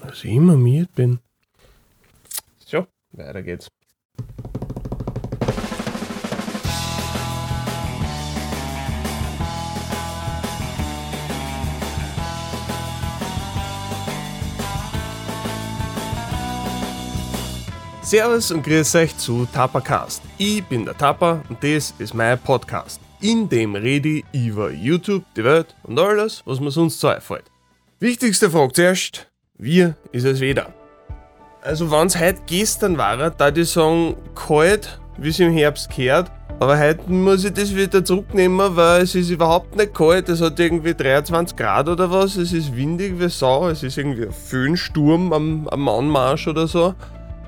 Dass ich immer müde bin. So, weiter geht's. Servus und grüß euch zu Tapacast. Ich bin der Tapa und das ist mein Podcast. In dem rede ich über YouTube, die Welt und alles, was mir sonst so einfällt. Wichtigste Frage zuerst, wie ist es wieder? Also wenn es heute gestern war, da ich sagen, kalt, wie es im Herbst gehört, aber heute muss ich das wieder zurücknehmen, weil es ist überhaupt nicht kalt. Es hat irgendwie 23 Grad oder was. Es ist windig wie Sau. Es ist irgendwie ein Föhnsturm am, am Anmarsch oder so.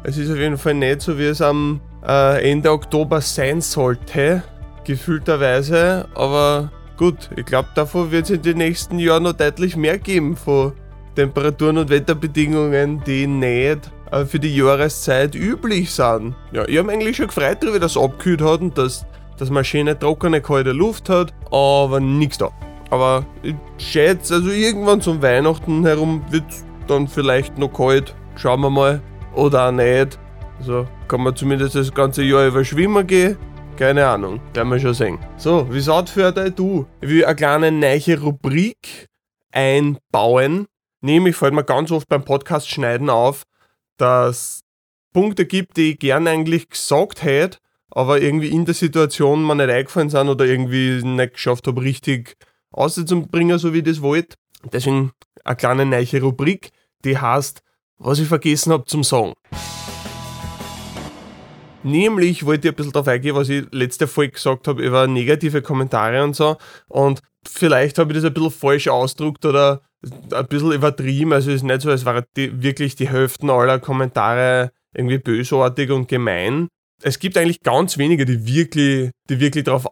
Es ist auf jeden Fall nicht so, wie es am äh, Ende Oktober sein sollte, gefühlterweise. Aber gut, ich glaube, davon wird es in den nächsten Jahren noch deutlich mehr geben von Temperaturen und Wetterbedingungen, die nicht äh, für die Jahreszeit üblich sind. Ja, ich habe eigentlich schon gefreut dass es abgekühlt hat und dass, dass man schöne, trockene, kalte Luft hat, aber nichts da. Aber ich schätze, also irgendwann zum Weihnachten herum wird es dann vielleicht noch kalt. Schauen wir mal oder auch nicht. Also kann man zumindest das ganze Jahr über schwimmen gehen. Keine Ahnung, werden wir schon sehen. So, wie schaut für dich du? Ich will eine kleine neue Rubrik einbauen. Nämlich fällt mir ganz oft beim Podcast schneiden auf, dass Punkte gibt, die ich gern eigentlich gesagt hätte, aber irgendwie in der Situation mir nicht eingefallen sind oder irgendwie nicht geschafft habe, richtig auszubringen, so wie ich das wollte. Deswegen eine kleine neue Rubrik, die heißt was ich vergessen habe zum Sagen. Nämlich wollte ich ein bisschen darauf eingehen, was ich letzte Folge gesagt habe über negative Kommentare und so. Und vielleicht habe ich das ein bisschen falsch ausgedruckt oder ein bisschen übertrieben. Also es ist nicht so, als wären die, wirklich die Hälften aller Kommentare irgendwie bösartig und gemein. Es gibt eigentlich ganz wenige, die wirklich, die wirklich darauf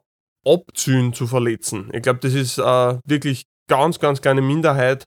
abziehen zu verletzen. Ich glaube, das ist äh, wirklich ganz, ganz kleine Minderheit.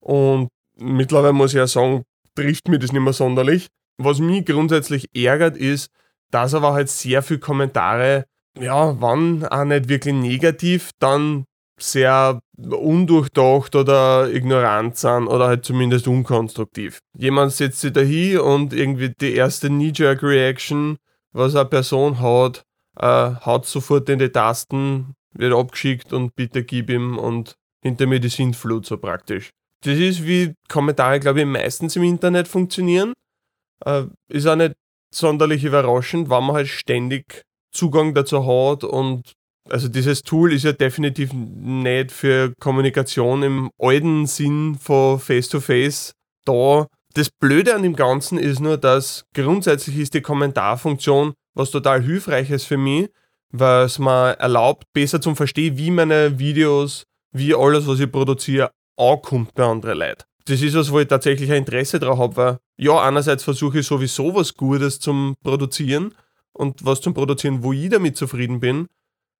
Und mittlerweile muss ich ja sagen, trifft mir das nicht mehr sonderlich. Was mich grundsätzlich ärgert, ist, dass aber halt sehr viele Kommentare, ja, wann auch nicht wirklich negativ, dann sehr undurchdacht oder ignorant sind oder halt zumindest unkonstruktiv. Jemand setzt sich da hin und irgendwie die erste Knee-Jerk-Reaction, was eine Person hat, äh, haut sofort in die Tasten, wird abgeschickt und bitte gib ihm und hinter mir die Sintflut so praktisch. Das ist wie Kommentare, glaube ich, meistens im Internet funktionieren. Äh, ist auch nicht sonderlich überraschend, weil man halt ständig Zugang dazu hat und also dieses Tool ist ja definitiv nicht für Kommunikation im alten Sinn von Face-to-Face -face da. Das Blöde an dem Ganzen ist nur, dass grundsätzlich ist die Kommentarfunktion was total hilfreiches für mich, weil es mir erlaubt, besser zu verstehen, wie meine Videos, wie alles, was ich produziere, ankommt bei anderen Leuten. Das ist was, wo ich tatsächlich ein Interesse daran habe, weil ja, einerseits versuche ich sowieso was Gutes zum Produzieren und was zum Produzieren, wo ich damit zufrieden bin.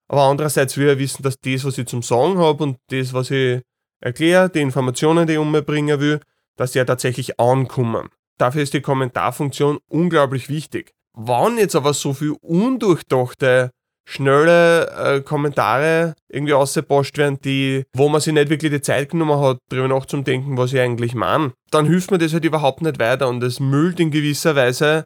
Aber andererseits will ich wissen, dass das, was ich zum Sagen habe und das, was ich erkläre, die Informationen, die ich umbringen will, dass die ja tatsächlich ankommen. Dafür ist die Kommentarfunktion unglaublich wichtig. Wann jetzt aber so viel undurchdachte schnelle äh, Kommentare irgendwie ausgepasst werden, die, wo man sich nicht wirklich die Zeit genommen hat, darüber nachzudenken, was ich eigentlich meine, dann hilft mir das halt überhaupt nicht weiter und es müllt in gewisser Weise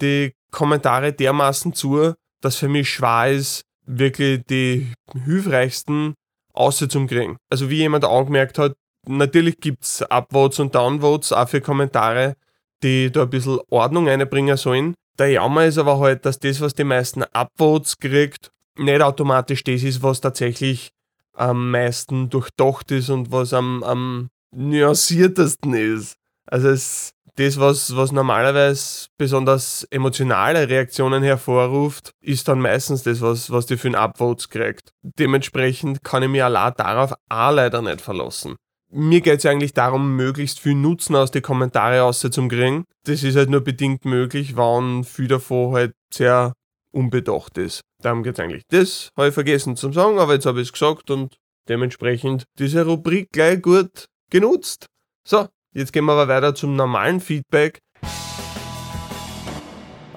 die Kommentare dermaßen zu, dass für mich schwer ist, wirklich die hilfreichsten auszukriegen. Also wie jemand angemerkt hat, natürlich gibt es Upvotes und Downvotes auch für Kommentare, die da ein bisschen Ordnung einbringen sollen. Der Jammer ist aber halt, dass das, was die meisten Upvotes kriegt, nicht automatisch das ist, was tatsächlich am meisten durchdacht ist und was am, am nuanciertesten ist. Also es, das, was, was normalerweise besonders emotionale Reaktionen hervorruft, ist dann meistens das, was, was die für ein Upvotes kriegt. Dementsprechend kann ich mich allein darauf auch leider nicht verlassen mir geht es ja eigentlich darum, möglichst viel Nutzen aus den Kommentaren rauszukriegen. Das ist halt nur bedingt möglich, wenn viel davon halt sehr unbedacht ist. Darum geht es eigentlich. Das habe ich vergessen zu sagen, aber jetzt habe ich es gesagt und dementsprechend diese Rubrik gleich gut genutzt. So, jetzt gehen wir aber weiter zum normalen Feedback.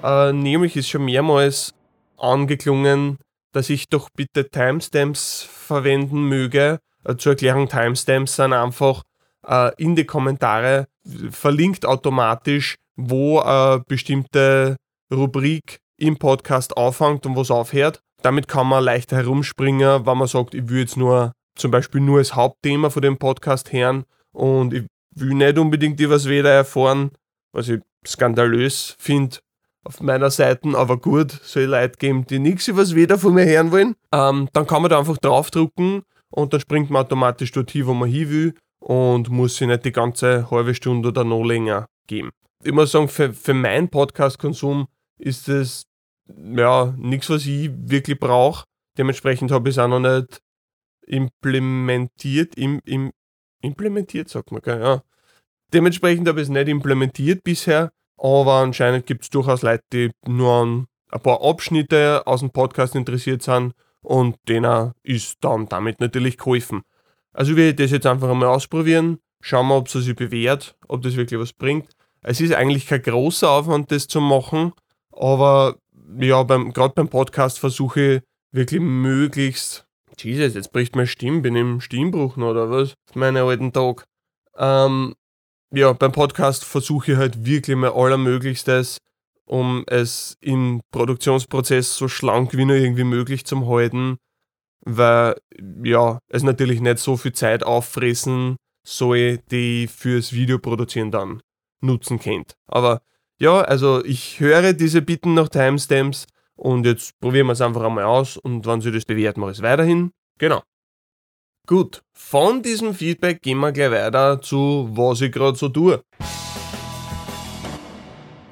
Äh, nämlich ist schon mehrmals angeklungen, dass ich doch bitte Timestamps verwenden möge, zur Erklärung, Timestamps sind einfach äh, in die Kommentare verlinkt automatisch, wo eine bestimmte Rubrik im Podcast aufhängt und wo es aufhört. Damit kann man leichter herumspringen, wenn man sagt, ich will jetzt nur zum Beispiel nur das Hauptthema von dem Podcast hören und ich will nicht unbedingt über das Wetter erfahren, was ich skandalös finde auf meiner Seite, aber gut, soll Leute geben, die nichts über das Wetter von mir hören wollen. Ähm, dann kann man da einfach draufdrucken und dann springt man automatisch dorthin, wo man hin will und muss sich nicht die ganze halbe Stunde oder noch länger geben. Ich muss sagen, für, für meinen Podcast-Konsum ist es ja nichts, was ich wirklich brauche. Dementsprechend habe ich es auch noch nicht implementiert. Im, im, implementiert, sagt man, gell? ja. Dementsprechend habe ich es nicht implementiert bisher, aber anscheinend gibt es durchaus Leute, die nur an ein paar Abschnitte aus dem Podcast interessiert sind und denen ist dann damit natürlich geholfen. Also will ich das jetzt einfach einmal ausprobieren, schauen wir, ob es sich bewährt, ob das wirklich was bringt. Es ist eigentlich kein großer Aufwand, das zu machen, aber ja, beim, gerade beim Podcast versuche ich wirklich möglichst. Jesus, jetzt bricht meine Stimme, bin ich im Stimmbruch noch, oder was? Meine alten Tag. Ähm, ja, beim Podcast versuche ich halt wirklich mein Allermöglichstes, um es im Produktionsprozess so schlank wie nur irgendwie möglich zu halten, weil ja, es natürlich nicht so viel Zeit auffressen soll, die fürs Video produzieren dann nutzen könnt. Aber ja, also ich höre diese Bitten nach Timestamps und jetzt probieren wir es einfach einmal aus und wenn Sie das bewerten, mache ich es weiterhin. Genau. Gut, von diesem Feedback gehen wir gleich weiter zu, was ich gerade so tue.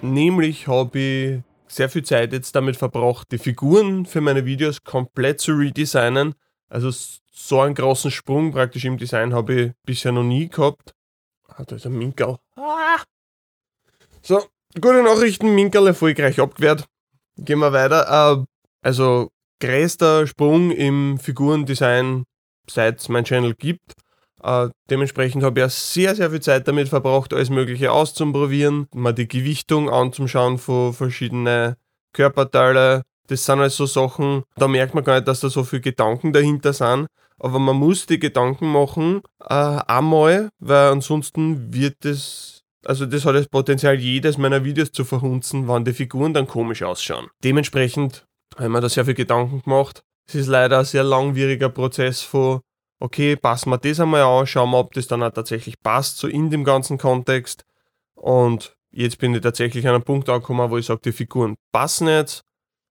Nämlich habe ich sehr viel Zeit jetzt damit verbracht, die Figuren für meine Videos komplett zu redesignen. Also so einen großen Sprung praktisch im Design habe ich bisher noch nie gehabt. Ah, da ist ein Minkel. Ah. So, Gute Nachrichten, Minkerl erfolgreich abgewehrt. Gehen wir weiter. Äh, also, größter Sprung im Figurendesign, seit es mein Channel gibt. Äh, dementsprechend habe ich auch sehr, sehr viel Zeit damit verbracht, alles Mögliche auszuprobieren, mal die Gewichtung anzuschauen von verschiedenen Körperteilen. Das sind halt so Sachen, da merkt man gar nicht, dass da so viele Gedanken dahinter sind. Aber man muss die Gedanken machen, äh, einmal, weil ansonsten wird es also das hat das Potenzial, jedes meiner Videos zu verhunzen, wann die Figuren dann komisch ausschauen. Dementsprechend habe ich mir da sehr viel Gedanken gemacht. Es ist leider ein sehr langwieriger Prozess von, okay, passen wir das einmal an, schauen wir, ob das dann auch tatsächlich passt, so in dem ganzen Kontext. Und jetzt bin ich tatsächlich an einem Punkt angekommen, wo ich sage, die Figuren passen jetzt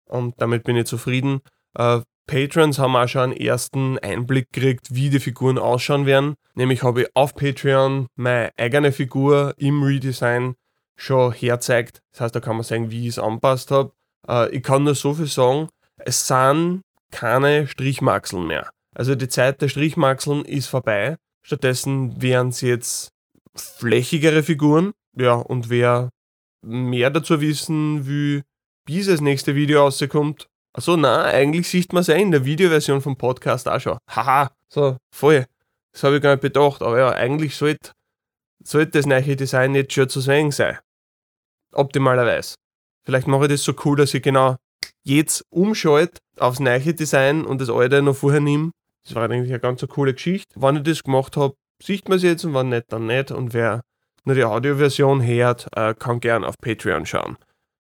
und damit bin ich zufrieden. Äh, Patrons haben auch schon einen ersten Einblick gekriegt, wie die Figuren ausschauen werden. Nämlich habe ich auf Patreon meine eigene Figur im Redesign schon herzeigt. Das heißt, da kann man sagen, wie ich es anpasst habe. Äh, ich kann nur so viel sagen, es sind keine Strichmaxeln mehr. Also die Zeit der Strichmaxeln ist vorbei. Stattdessen wären es jetzt flächigere Figuren. Ja, und wer mehr dazu wissen will, bis das nächste Video rauskommt, Achso, nein, eigentlich sieht man es ja in der Videoversion vom Podcast auch schon. Haha, so, voll. Das habe ich gar nicht bedacht, aber ja, eigentlich sollte, sollte das neue Design jetzt schon zu sehen sein. Optimalerweise. Vielleicht mache ich das so cool, dass ich genau jetzt umschalte aufs neue Design und das alte noch vorher nehme. Das war eigentlich eine ganz coole Geschichte. Wenn ich das gemacht habe, sieht man es jetzt und wenn nicht, dann nicht. Und wer nur die Audioversion hört, äh, kann gern auf Patreon schauen.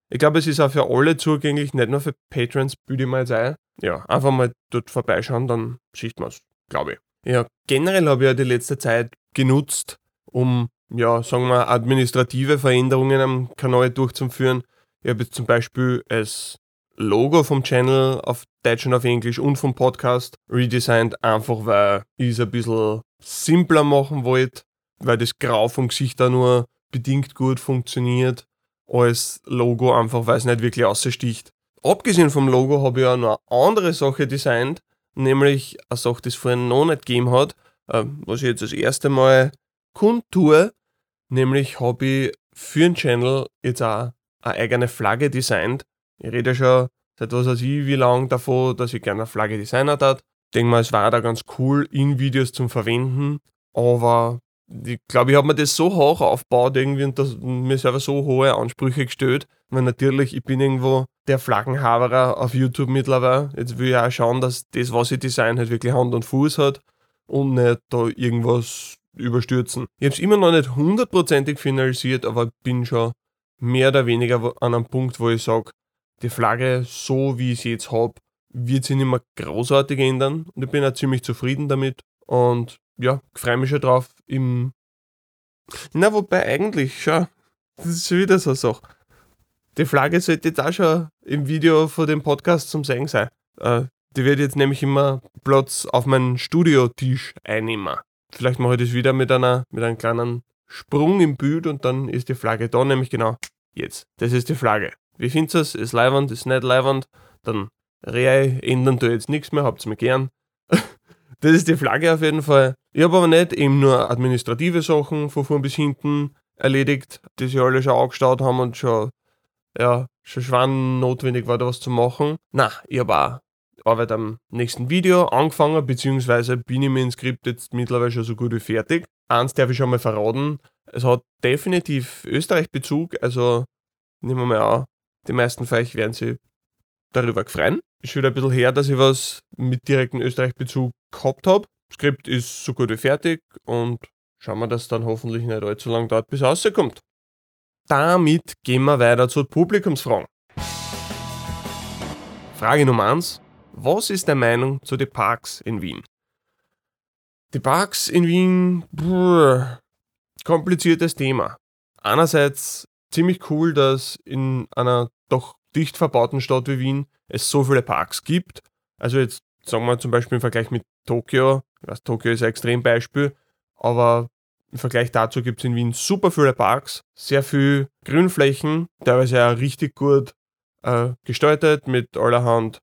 Ich glaube, es ist auch für alle zugänglich, nicht nur für Patrons, büde ich mal jetzt ein. Ja, einfach mal dort vorbeischauen, dann sieht man es, glaube ich. Ja, generell habe ich ja die letzte Zeit genutzt, um, ja, sagen wir, administrative Veränderungen am Kanal durchzuführen. Ich habe jetzt zum Beispiel das Logo vom Channel auf Deutsch und auf Englisch und vom Podcast redesigned, einfach weil ich es ein bisschen simpler machen wollte, weil das Grau vom Gesicht da nur bedingt gut funktioniert als Logo, einfach weil es nicht wirklich aussticht. Abgesehen vom Logo habe ich auch noch eine andere Sache designt, nämlich eine Sache, die es vorhin noch nicht gegeben hat, äh, was ich jetzt das erste Mal kundtue, nämlich habe ich für den Channel jetzt auch eine eigene Flagge designt. Ich rede schon seit was weiß ich wie lang davon, dass ich gerne eine Flagge designt hat. Ich denke mal, es war da ganz cool in Videos zum Verwenden, aber ich glaube, ich habe mir das so hoch aufgebaut irgendwie und das, mir selber so hohe Ansprüche gestellt, weil natürlich, ich bin irgendwo der Flaggenhaberer auf YouTube mittlerweile. Jetzt will ich auch schauen, dass das, was ich design, halt wirklich Hand und Fuß hat und nicht da irgendwas überstürzen. Ich habe es immer noch nicht hundertprozentig finalisiert, aber bin schon mehr oder weniger an einem Punkt, wo ich sage, die Flagge, so wie ich sie jetzt habe, wird sich nicht mehr großartig ändern. Und ich bin auch ziemlich zufrieden damit. Und ja, freue mich schon drauf im. Na, wobei eigentlich, schau, das ist schon wieder so eine Sache. Die Flagge sollte jetzt auch schon im Video von dem Podcast zum Sehen sein. Äh, die wird jetzt nämlich immer Platz auf meinen Studiotisch einnehmen. Vielleicht mache ich das wieder mit, einer, mit einem kleinen Sprung im Bild und dann ist die Flagge da, nämlich genau jetzt. Das ist die Flagge. Wie findest du es? Ist leibend, ist nicht leibend? Dann Rehe ändern du jetzt nichts mehr, habt's mir gern. das ist die Flagge auf jeden Fall. Ich habe aber nicht eben nur administrative Sachen von vorn bis hinten erledigt, die sie alle schon angestaut haben und schon, ja, schon schwan notwendig war, da was zu machen. Na, ich habe auch Arbeit am nächsten Video angefangen, beziehungsweise bin ich mit dem Skript jetzt mittlerweile schon so gut wie fertig. Eins darf ich schon mal verraten, es hat definitiv Österreich-Bezug, also nehmen wir mal an, die meisten von euch werden sich darüber gefreien. Ist wieder ein bisschen her, dass ich was mit direktem Österreich-Bezug gehabt habe. Skript ist so gut wie fertig und schauen wir, dass es dann hoffentlich nicht allzu lang dauert, bis es rauskommt. Damit gehen wir weiter zu Publikumsfragen. Frage Nummer 1. Was ist deine Meinung zu den Parks in Wien? Die Parks in Wien, brr, kompliziertes Thema. Einerseits ziemlich cool, dass in einer doch dicht verbauten Stadt wie Wien es so viele Parks gibt. Also jetzt sagen wir zum Beispiel im Vergleich mit Tokio, ich weiß, Tokio ist ein Extrembeispiel, aber im Vergleich dazu gibt es in Wien super viele Parks, sehr viel Grünflächen, teilweise auch richtig gut äh, gestaltet mit allerhand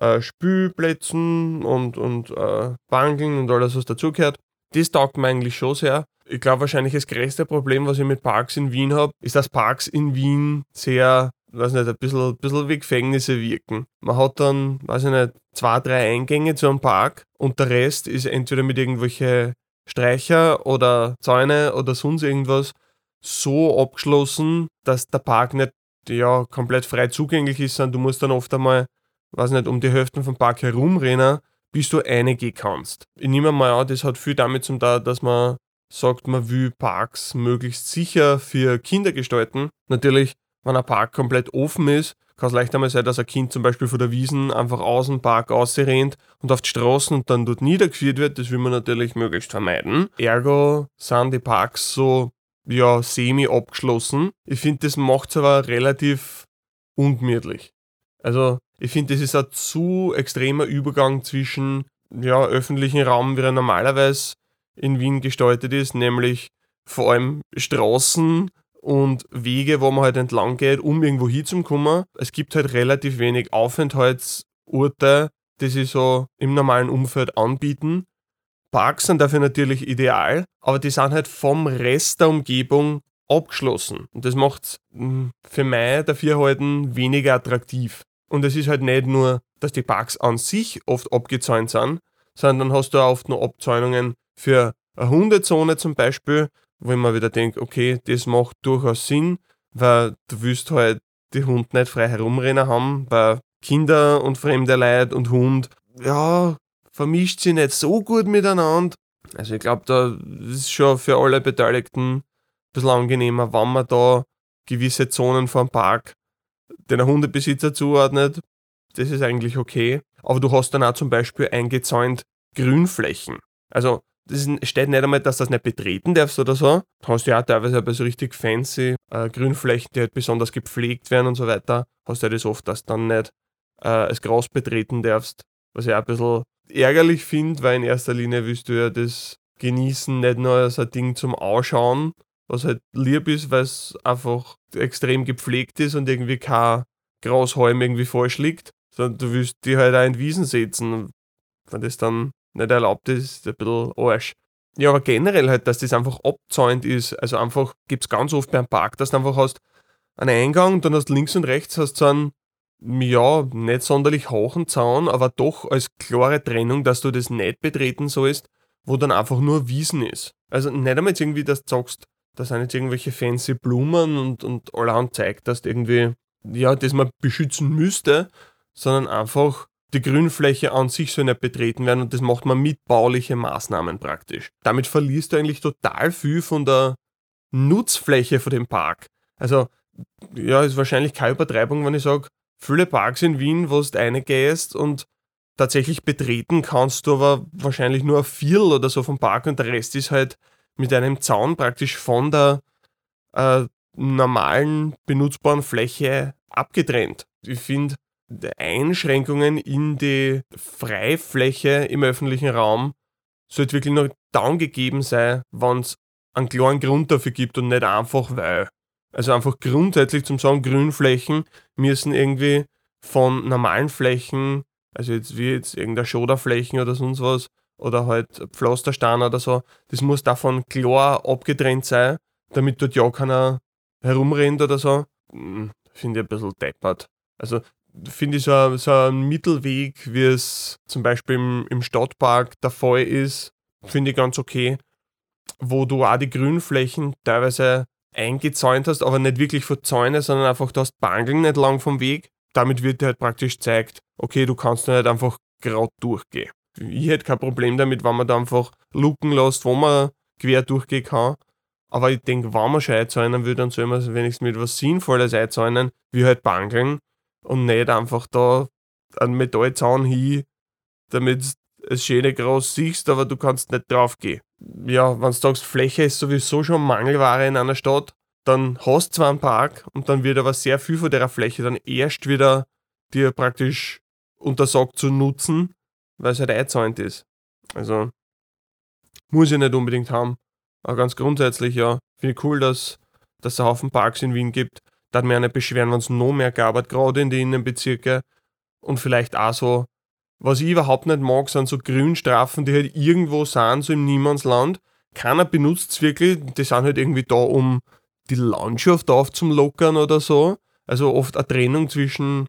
äh, Spülplätzen und, und äh, Bankeln und alles, was dazugehört. Das taugt mir eigentlich schon sehr. Ich glaube, wahrscheinlich das größte Problem, was ich mit Parks in Wien habe, ist, dass Parks in Wien sehr, weiß nicht, ein bisschen, bisschen wie Gefängnisse wirken. Man hat dann, weiß ich nicht, zwei, drei Eingänge zu einem Park und der Rest ist entweder mit irgendwelche Streicher oder Zäune oder sonst irgendwas so abgeschlossen, dass der Park nicht ja, komplett frei zugänglich ist, sondern du musst dann oft einmal, weiß nicht, um die Hälfte vom Park herumrennen, bis du reingehen kannst. Ich nehme mal an, das hat viel damit zu tun, dass man sagt, man will Parks möglichst sicher für Kinder gestalten. Natürlich, wenn ein Park komplett offen ist, kann es leicht einmal sein, dass ein Kind zum Beispiel von der Wiesen einfach aus dem Park ausrennt und auf die Straßen und dann dort niedergeführt wird. Das will man natürlich möglichst vermeiden. Ergo sind die Parks so, ja, semi abgeschlossen. Ich finde, das macht es aber relativ ungemütlich. Also, ich finde, das ist ein zu extremer Übergang zwischen ja, öffentlichen Raum, wie er normalerweise in Wien gestaltet ist, nämlich vor allem Straßen und Wege, wo man halt entlang geht, um irgendwo hinzukommen. Es gibt halt relativ wenig Aufenthaltsorte, die sie so im normalen Umfeld anbieten. Parks sind dafür natürlich ideal, aber die sind halt vom Rest der Umgebung abgeschlossen. Und das macht es hm, für mich dafür halten weniger attraktiv. Und es ist halt nicht nur, dass die Parks an sich oft abgezäunt sind, sondern dann hast du auch oft noch Abzäunungen für eine Hundezone zum Beispiel, wo ich mir wieder denke, okay, das macht durchaus Sinn, weil du willst halt die Hund nicht frei herumrennen haben, weil Kinder und fremde Leute und Hund, ja, vermischt sie nicht so gut miteinander. Also ich glaube, da ist schon für alle Beteiligten ein bisschen angenehmer, wenn man da gewisse Zonen vom Park den Hundebesitzer zuordnet. Das ist eigentlich okay. Aber du hast dann auch zum Beispiel eingezäunt Grünflächen. Also das steht nicht einmal, dass du das nicht betreten darfst oder so. Du hast ja auch teilweise bei so richtig fancy äh, Grünflächen, die halt besonders gepflegt werden und so weiter, hast du ja das oft, dass du dann nicht äh, das Gras betreten darfst. Was ich auch ein bisschen ärgerlich finde, weil in erster Linie willst du ja das genießen, nicht nur als ein Ding zum Ausschauen, was halt lieb ist, weil es einfach extrem gepflegt ist und irgendwie kein Grashalm irgendwie falsch liegt, sondern du willst die halt auch in Wiesen setzen. Wenn das dann nicht erlaubt ist, ist ein bisschen Arsch. Ja, aber generell halt, dass das einfach abzäunt ist. Also einfach gibt es ganz oft beim Park, dass du einfach hast einen Eingang, dann hast links und rechts hast so einen, ja, nicht sonderlich hohen Zaun, aber doch als klare Trennung, dass du das nicht betreten sollst, wo dann einfach nur Wiesen ist. Also nicht einmal jetzt irgendwie, dass du sagst, da sind jetzt irgendwelche fancy Blumen und, und allerhand zeigt, dass du irgendwie, ja, das man beschützen müsste, sondern einfach die Grünfläche an sich soll nicht betreten werden und das macht man mit baulichen Maßnahmen praktisch. Damit verlierst du eigentlich total viel von der Nutzfläche von dem Park. Also, ja, ist wahrscheinlich keine Übertreibung, wenn ich sage, viele Parks in Wien, wo du reingehst und tatsächlich betreten kannst du aber wahrscheinlich nur ein Viertel oder so vom Park und der Rest ist halt mit einem Zaun praktisch von der äh, normalen benutzbaren Fläche abgetrennt. Ich finde, Einschränkungen in die Freifläche im öffentlichen Raum sollte wirklich noch dann gegeben sein, wenn es einen klaren Grund dafür gibt und nicht einfach weil. Also einfach grundsätzlich zum sagen, Grünflächen müssen irgendwie von normalen Flächen, also jetzt wie jetzt irgendeine Schoderflächen oder sonst was, oder halt Pflasterstein oder so, das muss davon klar abgetrennt sein, damit dort ja keiner herumrennt oder so. Hm, finde ich ein bisschen deppert. Also finde ich so, so ein Mittelweg, wie es zum Beispiel im, im Stadtpark der Fall ist, finde ich ganz okay, wo du auch die Grünflächen teilweise eingezäunt hast, aber nicht wirklich vor Zäune, sondern einfach du hast Bangeln nicht lang vom Weg. Damit wird dir halt praktisch gezeigt, okay, du kannst nicht einfach gerade durchgehen. Ich hätte kein Problem damit, wenn man da einfach luken lässt, wo man quer durchgehen kann. Aber ich denke, wenn man schon einzäunen will, dann soll man wenigstens mit was Sinnvolles einzäunen, wie halt Bangeln und nicht einfach da einen Metallzaun hin, damit es schöne groß siehst, aber du kannst nicht drauf gehen. Ja, wenn du sagst, Fläche ist sowieso schon Mangelware in einer Stadt, dann hast du zwar einen Park und dann wird aber sehr viel von der Fläche dann erst wieder dir praktisch untersagt zu nutzen, weil es halt eingezäunt ist. Also muss ich nicht unbedingt haben. Aber ganz grundsätzlich, ja, finde ich cool, dass, dass es einen Haufen Parks in Wien gibt. Da hat mir nicht beschweren, wenn es noch mehr gab, gerade in den Innenbezirken. Und vielleicht auch so, was ich überhaupt nicht mag, sind so Grünstrafen, die halt irgendwo sind, so im Niemandsland. Keiner benutzt es wirklich, die sind halt irgendwie da, um die Landschaft aufzulockern oder so. Also oft eine Trennung zwischen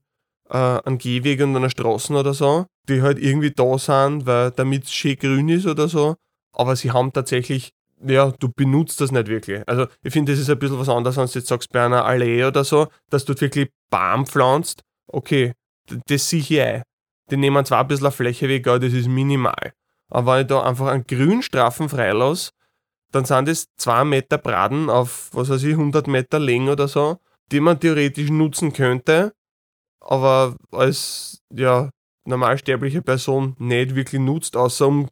äh, einem Gehweg und einer Straße oder so, die halt irgendwie da sind, weil damit es schön grün ist oder so. Aber sie haben tatsächlich ja, du benutzt das nicht wirklich. Also ich finde, das ist ein bisschen was anderes, wenn du jetzt sagst, bei einer Allee oder so, dass du wirklich Baum pflanzt. Okay, das sehe ich ein. Die nehmen zwar ein bisschen Fläche weg, aber das ist minimal. Aber wenn ich da einfach einen Grünstrafen freilasse, dann sind das zwei Meter Braten auf, was weiß ich, 100 Meter Länge oder so, die man theoretisch nutzen könnte, aber als ja, normalsterbliche Person nicht wirklich nutzt, außer um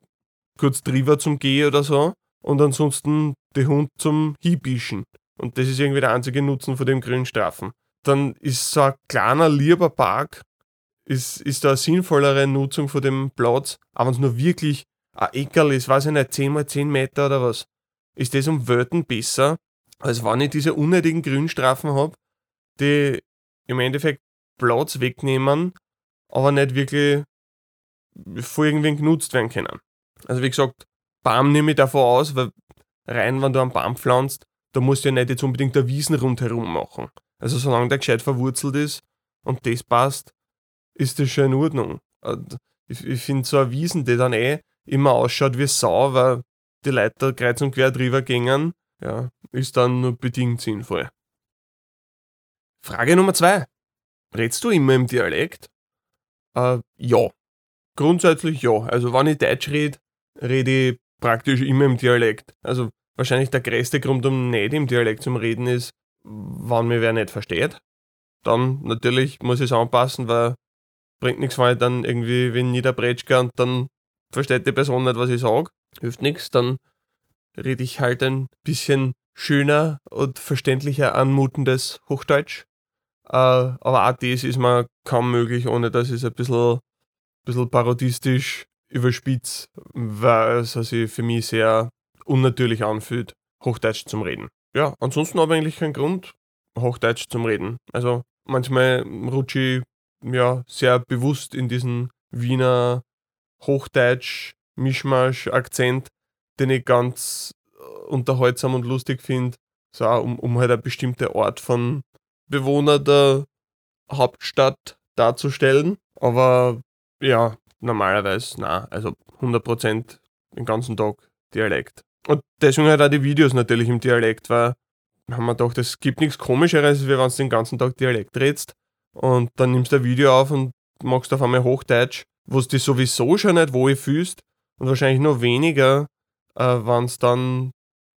kurz drüber zum Gehen oder so und ansonsten den Hund zum Hiebischen. Und das ist irgendwie der einzige Nutzen von dem Grünstrafen. Dann ist so ein kleiner, lieber Park, ist, ist da eine sinnvollere Nutzung von dem Platz, aber wenn es nur wirklich ein Eckerl ist, weiß ich nicht, 10 mal 10 Meter oder was, ist das um Wörten besser, als wenn ich diese unnötigen Grünstrafen habe, die im Endeffekt Platz wegnehmen, aber nicht wirklich vor irgendwen genutzt werden können. Also wie gesagt, Baum nehme ich davon aus, weil rein, wenn du einen Baum pflanzt, da musst du ja nicht jetzt unbedingt der Wiesen rundherum machen. Also solange der gescheit verwurzelt ist und das passt, ist das schon in Ordnung. Ich, ich finde so eine Wiesen, die dann eh immer ausschaut wie Sau, weil die Leute kreuz und quer drüber gingen, ja, ist dann nur bedingt sinnvoll. Frage Nummer zwei. Redst du immer im Dialekt? Äh, ja. Grundsätzlich ja. Also wenn ich Deutsch rede, rede ich praktisch immer im Dialekt. Also wahrscheinlich der größte Grund, um nicht im Dialekt zu reden, ist, wenn mir wer nicht versteht. Dann natürlich muss ich es anpassen, weil bringt nichts, wenn ich dann irgendwie wie niederbretschke und dann versteht die Person nicht, was ich sage. Hilft nichts, dann rede ich halt ein bisschen schöner und verständlicher anmutendes Hochdeutsch. Äh, aber auch das ist mir kaum möglich, ohne dass ich es ein bisschen, bisschen parodistisch überspitzt, weil es sich für mich sehr unnatürlich anfühlt, Hochdeutsch zum Reden. Ja, ansonsten habe ich eigentlich keinen Grund, Hochdeutsch zum Reden. Also manchmal rutsche ich ja sehr bewusst in diesen Wiener Hochdeutsch, Mischmasch, Akzent, den ich ganz unterhaltsam und lustig finde, so um, um halt eine bestimmte Art von Bewohner der Hauptstadt darzustellen. Aber ja, normalerweise, na, also 100% den ganzen Tag Dialekt. Und deswegen halt auch die Videos natürlich im Dialekt, weil haben wir gedacht, es gibt nichts komischeres, wie wenn du den ganzen Tag Dialekt redest und dann nimmst du ein Video auf und machst auf einmal Hochdeutsch, wo du dich sowieso schon nicht wohl fühlst und wahrscheinlich noch weniger, äh, wenn es dann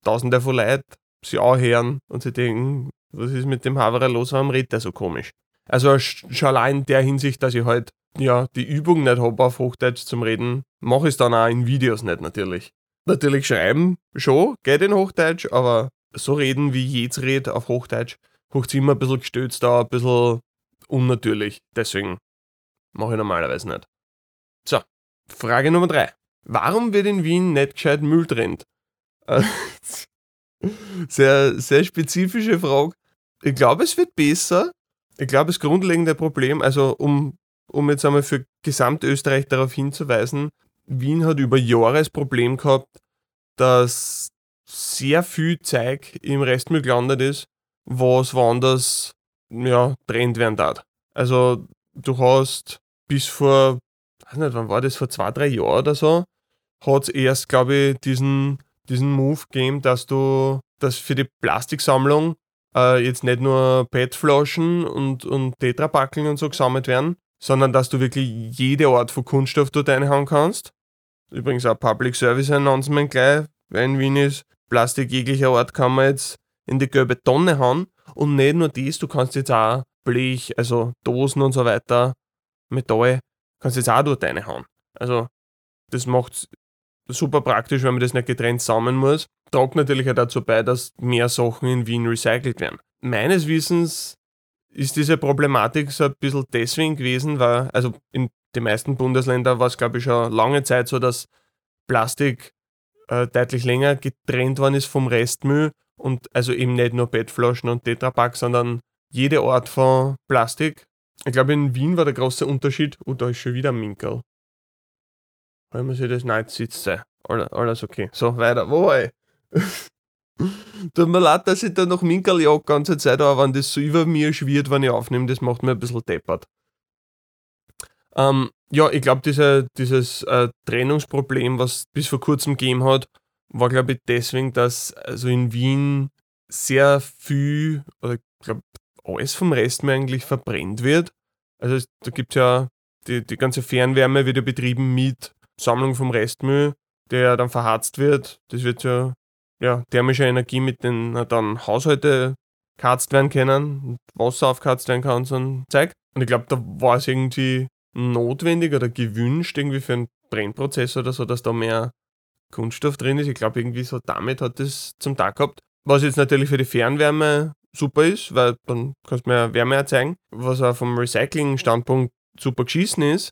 tausende von Leuten sie hören und sie denken, was ist mit dem Haverer los, warum redet der so komisch? Also schon allein in der Hinsicht, dass ich halt ja, die Übung nicht habe auf Hochdeutsch zum Reden, mache ich es dann auch in Videos nicht natürlich. Natürlich schreiben schon, geht in Hochdeutsch, aber so reden, wie ich jetzt rede auf Hochdeutsch, hocht es immer ein bisschen gestützt, da ein bisschen unnatürlich. Deswegen mache ich normalerweise nicht. So, Frage Nummer drei. Warum wird in Wien nicht gescheit Müll trennt? Sehr, sehr spezifische Frage. Ich glaube, es wird besser. Ich glaube, das grundlegende Problem, also um, um jetzt einmal für Gesamtösterreich darauf hinzuweisen, Wien hat über Jahre das Problem gehabt, dass sehr viel Zeug im Restmüll gelandet ist, was woanders ja, trennt werden darf. Also du hast bis vor, weiß nicht, wann war das, vor zwei, drei Jahren oder so, hat es erst, glaube ich, diesen, diesen Move gegeben, dass du, dass für die Plastiksammlung äh, jetzt nicht nur PET-Flaschen und, und Tetrapackeln und so gesammelt werden, sondern dass du wirklich jede Art von Kunststoff dort reinhauen kannst. Übrigens auch Public Service Announcement gleich, weil in Wien ist, Plastik jeglicher Art kann man jetzt in die gelbe Tonne hauen. Und nicht nur das, du kannst jetzt auch Blech, also Dosen und so weiter, Metall, kannst jetzt auch dort reinhauen. Also das macht super praktisch, wenn man das nicht getrennt sammeln muss. Tragt natürlich auch dazu bei, dass mehr Sachen in Wien recycelt werden. Meines Wissens ist diese Problematik so ein bisschen deswegen gewesen, weil, also in den meisten Bundesländern war es, glaube ich, schon lange Zeit so, dass Plastik äh, deutlich länger getrennt worden ist vom Restmüll und also eben nicht nur PET-Flaschen und Tetrapack, sondern jede Art von Plastik. Ich glaube, in Wien war der große Unterschied, oh, da ist schon wieder ein Minkel. Weil man sich das nicht sitzt. Alles okay. So, weiter. Wo war ich? Tut mir leid, dass ich da noch Minkel ja die ganze Zeit, aber wenn das so über mir schwirrt, wenn ich aufnehme, das macht mir ein bisschen deppert. Ähm, ja, ich glaube, diese, dieses äh, Trennungsproblem, was bis vor kurzem gegeben hat, war, glaube ich, deswegen, dass also in Wien sehr viel, oder ich glaube, alles vom Rest mehr eigentlich verbrennt wird. Also da gibt es ja, die, die ganze Fernwärme wird ja betrieben mit Sammlung vom Restmüll, der dann verharzt wird. Das wird ja ja, thermische Energie, mit denen dann Haushalte geharzt werden können, Wasser aufgeharzt werden kann und so ein Zeug. Und ich glaube, da war es irgendwie notwendig oder gewünscht, irgendwie für einen Brennprozess oder so, dass da mehr Kunststoff drin ist. Ich glaube, irgendwie so damit hat es zum Tag gehabt. Was jetzt natürlich für die Fernwärme super ist, weil dann kannst du mehr Wärme erzeugen. Was auch vom Recycling-Standpunkt super geschissen ist,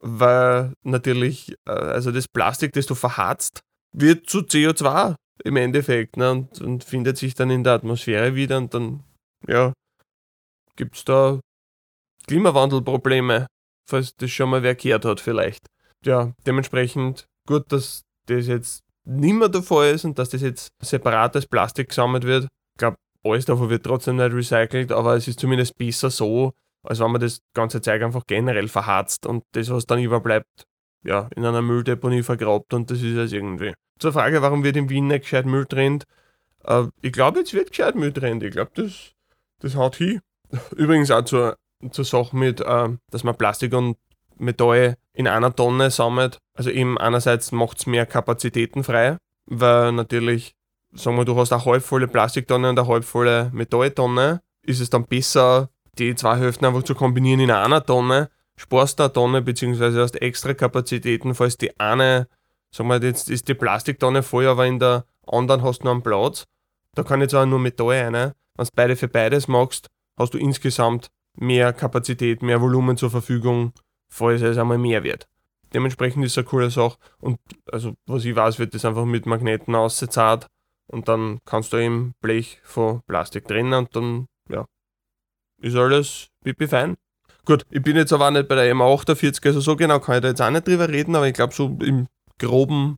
weil natürlich, äh, also das Plastik, das du verharzt, wird zu CO2 im Endeffekt ne, und, und findet sich dann in der Atmosphäre wieder und dann, ja, gibt es da Klimawandelprobleme, falls das schon mal wer gehört hat vielleicht. Ja, dementsprechend gut, dass das jetzt nicht mehr der Fall ist und dass das jetzt separat als Plastik gesammelt wird. Ich glaube, alles davon wird trotzdem nicht recycelt, aber es ist zumindest besser so, als wenn man das ganze Zeug einfach generell verharzt und das, was dann überbleibt, ja, in einer Mülldeponie vergrabt und das ist es irgendwie. Zur Frage, warum wird in Wien nicht gescheit Müll trennt, äh, ich glaube, jetzt wird gescheit Müll trennt. Ich glaube, das, das haut hin. Übrigens auch zur, zur Sache mit, äh, dass man Plastik und Metall in einer Tonne sammelt. Also eben einerseits macht es mehr Kapazitäten frei, weil natürlich, sagen wir, du hast eine halbvolle Plastiktonne und eine halbvolle Metalltonne, ist es dann besser, die zwei Hälften einfach zu kombinieren in einer Tonne, sparst du eine Tonne, beziehungsweise hast extra Kapazitäten, falls die eine, sagen wir, jetzt ist die Plastiktonne voll, aber in der anderen hast du noch einen Platz. Da kann jetzt auch nur Metall rein. Wenn du beide für beides machst, hast du insgesamt mehr Kapazität, mehr Volumen zur Verfügung, falls es einmal mehr wird. Dementsprechend ist es eine coole Sache. Und also, was ich weiß, wird das einfach mit Magneten ausgezahlt und dann kannst du eben Blech von Plastik trennen und dann, ja, ist alles pipi fein. Gut, ich bin jetzt aber auch nicht bei der MA48, also so genau kann ich da jetzt auch nicht drüber reden, aber ich glaube, so im Groben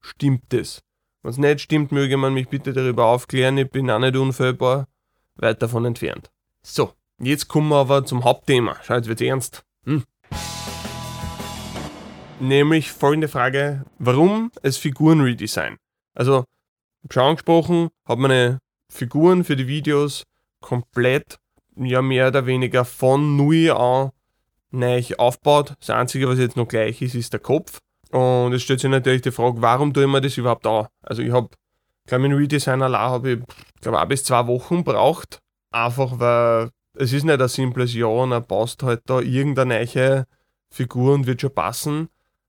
stimmt das. Wenn es nicht stimmt, möge man mich bitte darüber aufklären. Ich bin auch nicht unfehlbar, weit davon entfernt. So, jetzt kommen wir aber zum Hauptthema. Schau, jetzt wird ernst. Hm. Nämlich folgende Frage: Warum es Figurenredesign? Also, schon angesprochen, hat man eine Figuren für die Videos komplett, ja mehr oder weniger von Null an neu aufbaut. Das Einzige, was jetzt noch gleich ist, ist der Kopf. Und es stellt sich natürlich die Frage, warum tue ich mir das überhaupt an? Also ich habe, glaube ich, ein Redesign allein habe ich, glaube ein bis zwei Wochen braucht. Einfach weil es ist nicht ein simples Ja und dann passt halt da irgendeine neue Figur und wird schon passen,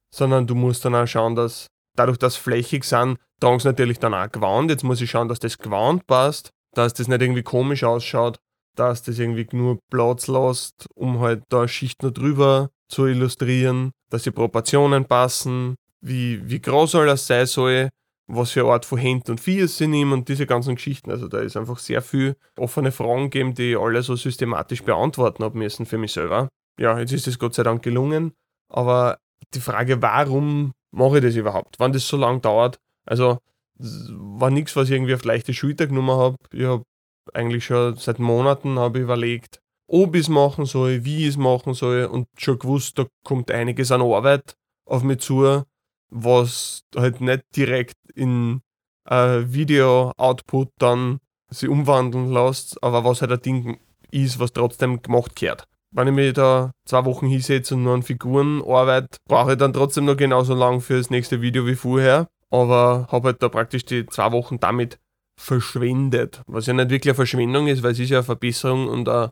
sondern du musst dann auch schauen, dass dadurch, dass flächig sind, tragen sie natürlich dann auch Gewand. Jetzt muss ich schauen, dass das Gewand passt, dass das nicht irgendwie komisch ausschaut, dass das irgendwie nur Platz lässt, um halt da Schicht noch drüber zu illustrieren, dass die Proportionen passen, wie, wie groß alles sein soll, was für eine Art von Händen und Vieh sie nehmen und diese ganzen Geschichten. Also da ist einfach sehr viel offene Fragen gegeben, die ich alle so systematisch beantworten habe müssen für mich selber. Ja, jetzt ist es Gott sei Dank gelungen, aber die Frage, warum mache ich das überhaupt? Wann das so lange dauert, also war nichts, was ich irgendwie auf leichte Schulter genommen habe. Ich habe eigentlich schon seit Monaten habe ich überlegt, ob ich es machen soll, wie ich es machen soll und schon gewusst, da kommt einiges an Arbeit auf mich zu, was halt nicht direkt in ein Video-Output dann sich umwandeln lässt, aber was halt ein Ding ist, was trotzdem gemacht gehört. Wenn ich mich da zwei Wochen hinsetze und nur an Figuren arbeite, brauche ich dann trotzdem noch genauso lang für das nächste Video wie vorher, aber habe halt da praktisch die zwei Wochen damit verschwendet. Was ja nicht wirklich eine Verschwendung ist, weil es ist ja eine Verbesserung und eine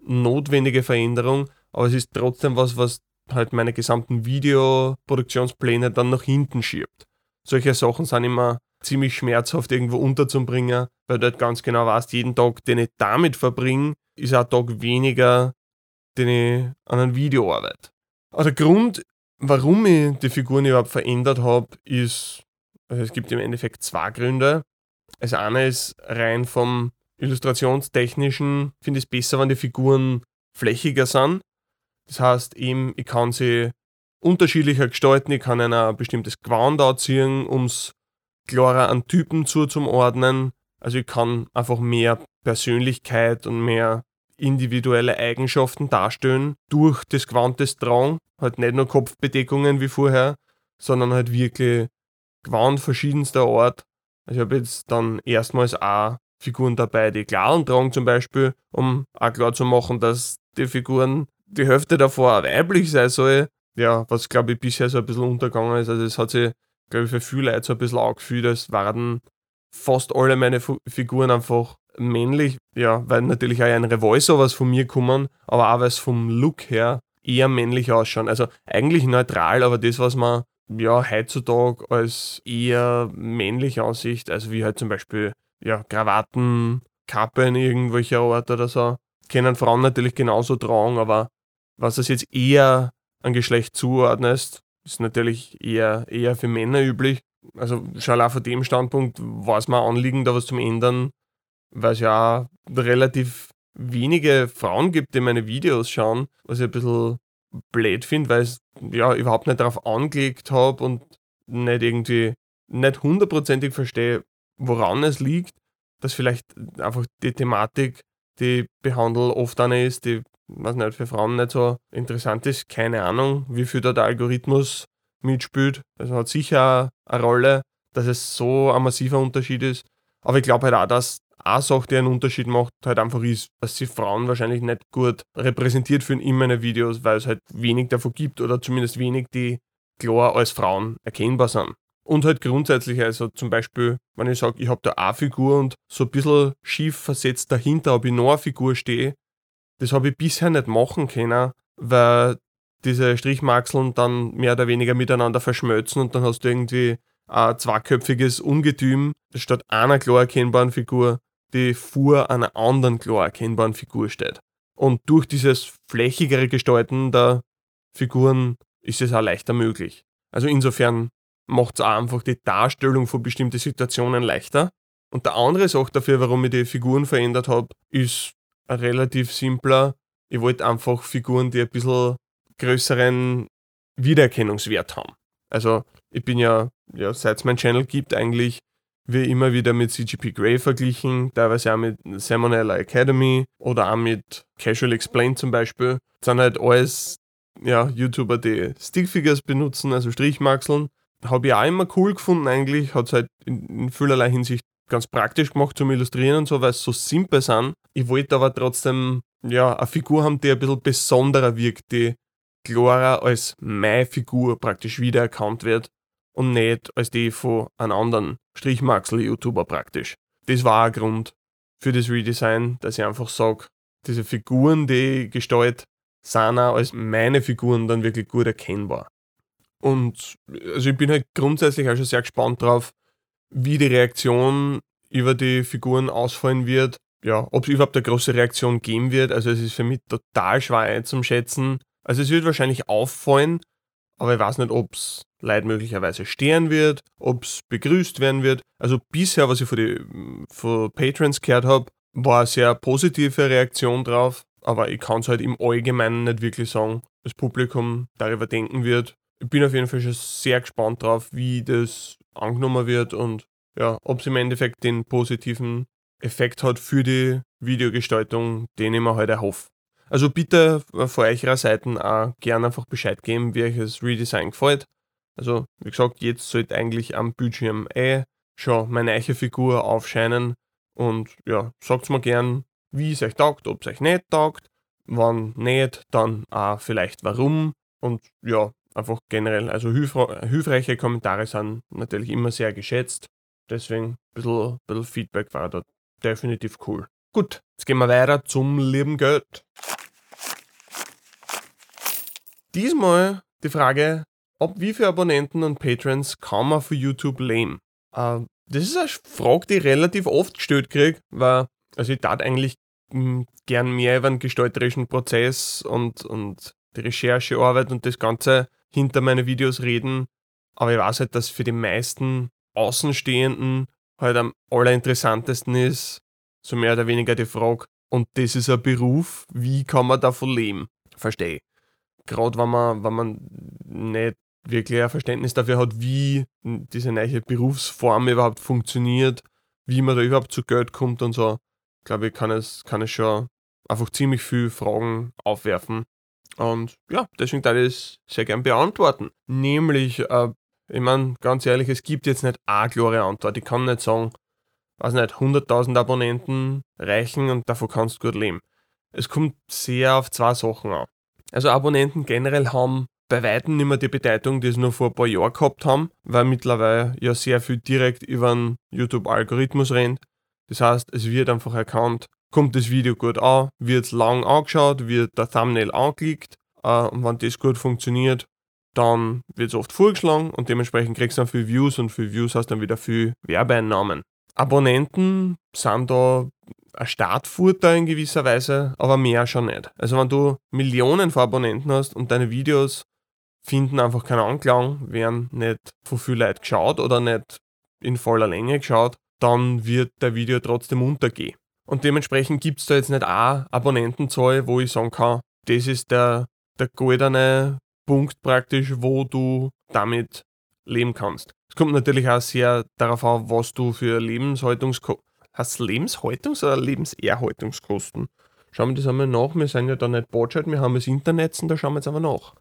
notwendige Veränderung, aber es ist trotzdem was, was halt meine gesamten Videoproduktionspläne dann nach hinten schiebt. Solche Sachen sind immer ziemlich schmerzhaft irgendwo unterzubringen, weil du halt ganz genau weißt, jeden Tag, den ich damit verbringe, ist ein Tag weniger, den ich an einem Video arbeite. Also der Grund, warum ich die Figuren überhaupt verändert habe, ist, also es gibt im Endeffekt zwei Gründe. Das eine ist rein vom illustrationstechnischen, finde ich es besser, wenn die Figuren flächiger sind. Das heißt eben, ich kann sie unterschiedlicher gestalten, ich kann ein bestimmtes Gewand anziehen, um es klarer an Typen zuzuordnen. Also ich kann einfach mehr Persönlichkeit und mehr individuelle Eigenschaften darstellen durch das Gewand des Tragen. Halt nicht nur Kopfbedeckungen wie vorher, sondern halt wirklich Gewand verschiedenster Art. Also ich habe jetzt dann erstmals auch Figuren dabei, die klaren tragen zum Beispiel, um auch klar zu machen, dass die Figuren die Hälfte davor auch weiblich sein soll. Ja, was glaube ich bisher so ein bisschen untergegangen ist. Also es hat sich, glaube ich, für viele Leute so ein bisschen angefühlt, als waren fast alle meine F Figuren einfach männlich. Ja, weil natürlich auch andere Voice-Overs von mir kommen, aber auch weil es vom Look her eher männlich ausschauen. Also eigentlich neutral, aber das, was man ja heutzutage als eher männlich ansieht, also wie halt zum Beispiel ja, Krawatten, Kappe in irgendwelcher Art oder so, können Frauen natürlich genauso tragen, aber was das jetzt eher an Geschlecht zuordnest, ist natürlich eher, eher für Männer üblich. Also schon auch von dem Standpunkt war es mir anliegend, da was zum Ändern, weil es ja relativ wenige Frauen gibt, die meine Videos schauen, was ich ein bisschen blöd finde, weil ich ja überhaupt nicht darauf angelegt habe und nicht irgendwie nicht hundertprozentig verstehe, woran es liegt, dass vielleicht einfach die Thematik, die ich behandle, oft eine ist, die was nicht für Frauen nicht so interessant ist. Keine Ahnung, wie viel da der Algorithmus mitspielt. Also hat sicher eine Rolle, dass es so ein massiver Unterschied ist. Aber ich glaube halt auch, dass eine Sache, die einen Unterschied macht, halt einfach ist, dass sie Frauen wahrscheinlich nicht gut repräsentiert fühlen in meinen Videos, weil es halt wenig davon gibt oder zumindest wenig, die klar als Frauen erkennbar sind. Und halt grundsätzlich, also zum Beispiel, wenn ich sage, ich habe da eine Figur und so ein bisschen schief versetzt dahinter habe ich noch eine Figur stehe, das habe ich bisher nicht machen können, weil diese Strichmaxeln dann mehr oder weniger miteinander verschmelzen und dann hast du irgendwie ein zweiköpfiges Ungetüm statt einer klar erkennbaren Figur, die vor einer anderen klar erkennbaren Figur steht. Und durch dieses flächigere Gestalten der Figuren ist es auch leichter möglich. Also insofern macht es auch einfach die Darstellung von bestimmten Situationen leichter. Und der andere Sache dafür, warum ich die Figuren verändert habe, ist relativ simpler. Ich wollte einfach Figuren, die ein bisschen größeren Wiedererkennungswert haben. Also ich bin ja, ja seit es mein Channel gibt, eigentlich wie immer wieder mit CGP Grey verglichen, teilweise auch mit Salmonella Academy oder auch mit Casual Explained zum Beispiel. Das sind halt alles ja, YouTuber, die Stickfigures benutzen, also Strichmaxeln habe ich auch immer cool gefunden eigentlich. Hat es halt in, in vielerlei Hinsicht ganz praktisch gemacht zum Illustrieren und so, weil es so simpel sind. Ich wollte aber trotzdem ja, eine Figur haben, die ein bisschen besonderer wirkt, die klarer als meine Figur praktisch wiedererkannt wird und nicht als die von einem anderen Strichmaxel-YouTuber praktisch. Das war ein Grund für das Redesign, dass ich einfach sage, diese Figuren, die ich gestalt, sind auch als meine Figuren dann wirklich gut erkennbar. Und also ich bin halt grundsätzlich auch schon sehr gespannt drauf, wie die Reaktion über die Figuren ausfallen wird. Ja, ob es überhaupt eine große Reaktion geben wird. Also es ist für mich total schwer einzuschätzen. Also es wird wahrscheinlich auffallen, aber ich weiß nicht, ob es Leute möglicherweise stehen wird, ob es begrüßt werden wird. Also bisher, was ich von, die, von Patrons gehört habe, war eine sehr positive Reaktion drauf, aber ich kann es halt im Allgemeinen nicht wirklich sagen, das Publikum darüber denken wird. Ich bin auf jeden Fall schon sehr gespannt drauf, wie das angenommen wird und ja, ob es im Endeffekt den positiven Effekt hat für die Videogestaltung, den ich mir halt erhoffe. Also bitte von eurer Seite auch gerne einfach Bescheid geben, wie euch das Redesign gefällt. Also, wie gesagt, jetzt sollte eigentlich am Bildschirm eh schon meine eiche Figur aufscheinen. Und ja, sagt mir gern, wie es euch taugt, ob es euch nicht taugt. Wenn nicht, dann auch vielleicht warum. Und ja, einfach generell, also hilfreiche Kommentare sind natürlich immer sehr geschätzt. Deswegen ein bisschen, bisschen Feedback war da definitiv cool. Gut, jetzt gehen wir weiter zum lieben Geld. Diesmal die Frage, ob wie viele Abonnenten und Patrons kann man für YouTube leben? Äh, das ist eine Frage, die ich relativ oft gestellt kriege, weil also ich tat eigentlich hm, gern mehr über den gestalterischen Prozess und, und die Recherchearbeit und das Ganze hinter meine Videos reden. Aber ich weiß halt, dass für die meisten Außenstehenden halt am allerinteressantesten ist, so mehr oder weniger die Frage, und das ist ein Beruf, wie kann man davon leben? Verstehe gerade wenn man, wenn man nicht wirklich ein Verständnis dafür hat, wie diese neue Berufsform überhaupt funktioniert, wie man da überhaupt zu Geld kommt und so, glaube ich, kann es, kann es schon einfach ziemlich viele Fragen aufwerfen. Und ja, deswegen darf ich es sehr gern beantworten. Nämlich, äh, ich meine, ganz ehrlich, es gibt jetzt nicht eine klare Antwort. Ich kann nicht sagen, weiß nicht, 100.000 Abonnenten reichen und davon kannst du gut leben. Es kommt sehr auf zwei Sachen an. Also Abonnenten generell haben bei weitem nicht mehr die Bedeutung, die sie nur vor ein paar Jahren gehabt haben, weil mittlerweile ja sehr viel direkt über den YouTube-Algorithmus rennt. Das heißt, es wird einfach erkannt, kommt das Video gut an, wird es lang angeschaut, wird der Thumbnail angeklickt äh, und wenn das gut funktioniert, dann wird es oft vorgeschlagen und dementsprechend kriegst du dann viel Views und viel Views hast dann wieder viel Werbeeinnahmen. Abonnenten sind da ein Startvorteil in gewisser Weise, aber mehr schon nicht. Also wenn du Millionen von Abonnenten hast und deine Videos finden einfach keinen Anklang, werden nicht von viel Leuten geschaut oder nicht in voller Länge geschaut, dann wird der Video trotzdem untergehen. Und dementsprechend gibt es da jetzt nicht eine Abonnentenzahl, wo ich sagen kann, das ist der, der goldene Punkt praktisch, wo du damit leben kannst. Es kommt natürlich auch sehr darauf an, was du für Lebenshaltungskosten Hast Lebenshaltungs- oder Lebenserhaltungskosten? Schauen wir das einmal nach. Wir sind ja da nicht Botschaften, wir haben das Internet, da schauen wir jetzt aber nach.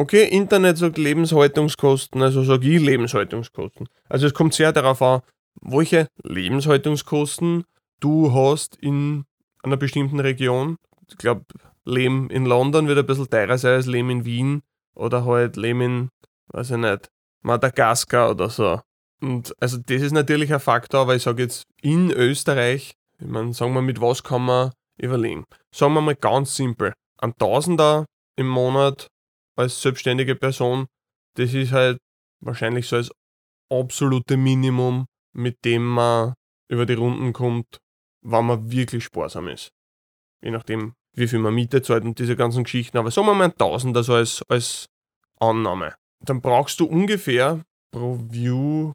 Okay, Internet sagt Lebenshaltungskosten, also sage ich Lebenshaltungskosten. Also es kommt sehr darauf an, welche Lebenshaltungskosten du hast in einer bestimmten Region. Ich glaube, Leben in London wird ein bisschen teurer sein als Leben in Wien oder halt Leben in, weiß ich nicht, Madagaskar oder so. Und also das ist natürlich ein Faktor, aber ich sage jetzt in Österreich, ich meine, sagen wir, mit was kann man überlegen? Sagen wir mal ganz simpel, ein Tausender im Monat als selbstständige Person, das ist halt wahrscheinlich so das absolute Minimum, mit dem man über die Runden kommt, wenn man wirklich sparsam ist. Je nachdem, wie viel man Miete zahlt und diese ganzen Geschichten. Aber sagen wir mal ein Tausender so als, als Annahme. Dann brauchst du ungefähr pro View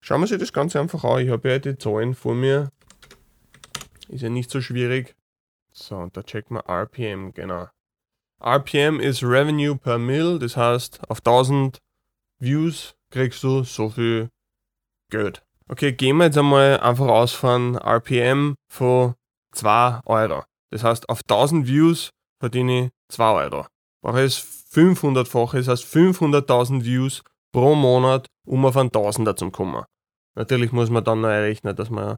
Schauen wir sich das Ganze einfach an. Ich habe ja die Zahlen vor mir. Ist ja nicht so schwierig. So, und da checken wir RPM, genau. RPM ist Revenue per Mill, das heißt, auf 1000 Views kriegst du so viel Geld. Okay, gehen wir jetzt einmal einfach aus von RPM von 2 Euro. Das heißt, auf 1000 Views verdiene ich 2 Euro. Ich es 500-fache, das heißt 500.000 Views pro Monat, um auf einen Tausender zu kommen. Natürlich muss man dann noch errechnen, dass man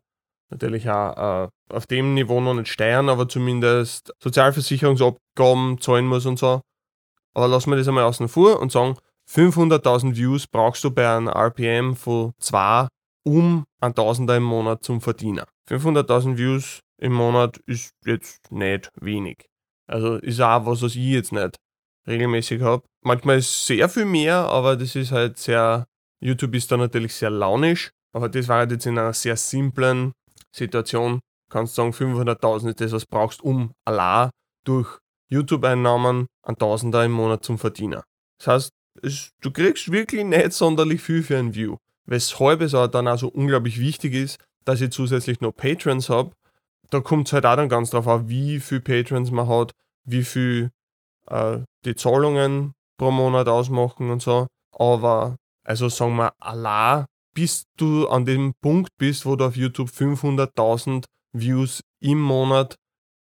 natürlich auch äh, auf dem Niveau noch nicht steuern, aber zumindest Sozialversicherungsabgaben zahlen muss und so. Aber lassen wir das einmal außen vor und sagen, 500.000 Views brauchst du bei einem RPM von 2, um ein Tausender im Monat zum Verdienen. 500.000 Views im Monat ist jetzt nicht wenig. Also ist auch was, was ich jetzt nicht regelmäßig habe. Manchmal ist sehr viel mehr, aber das ist halt sehr, YouTube ist da natürlich sehr launisch, aber das war halt jetzt in einer sehr simplen Situation. Kannst sagen, 500.000 ist das, was brauchst, um allein durch YouTube-Einnahmen ein Tausender im Monat zum Verdienen. Das heißt, es, du kriegst wirklich nicht sonderlich viel für ein View. Weshalb es auch dann so unglaublich wichtig ist, dass ich zusätzlich noch Patrons habe. Da kommt es halt auch dann ganz drauf an, wie viel Patrons man hat, wie viel äh, die Zahlungen pro Monat ausmachen und so. Aber, also sagen wir, allein bis du an dem Punkt bist, wo du auf YouTube 500.000 Views im Monat,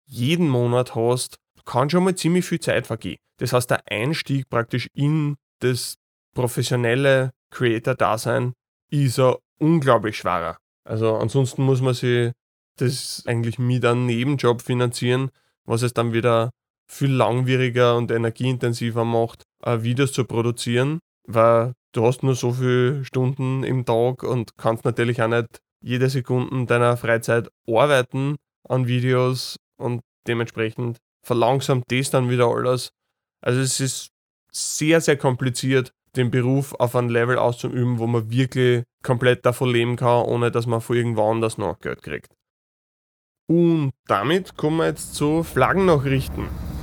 jeden Monat hast, kann schon mal ziemlich viel Zeit vergehen. Das heißt, der Einstieg praktisch in das professionelle Creator-Dasein ist ja unglaublich schwerer. Also ansonsten muss man sich das eigentlich mit einem Nebenjob finanzieren, was es dann wieder viel langwieriger und energieintensiver macht, Videos zu produzieren, weil du hast nur so viele Stunden im Tag und kannst natürlich auch nicht jede Sekunde deiner Freizeit arbeiten an Videos und dementsprechend verlangsamt das dann wieder alles. Also es ist sehr, sehr kompliziert, den Beruf auf ein Level auszuüben, wo man wirklich komplett davon leben kann, ohne dass man von irgendwo anders noch Geld kriegt. Und damit kommen wir jetzt zu Flaggennachrichten.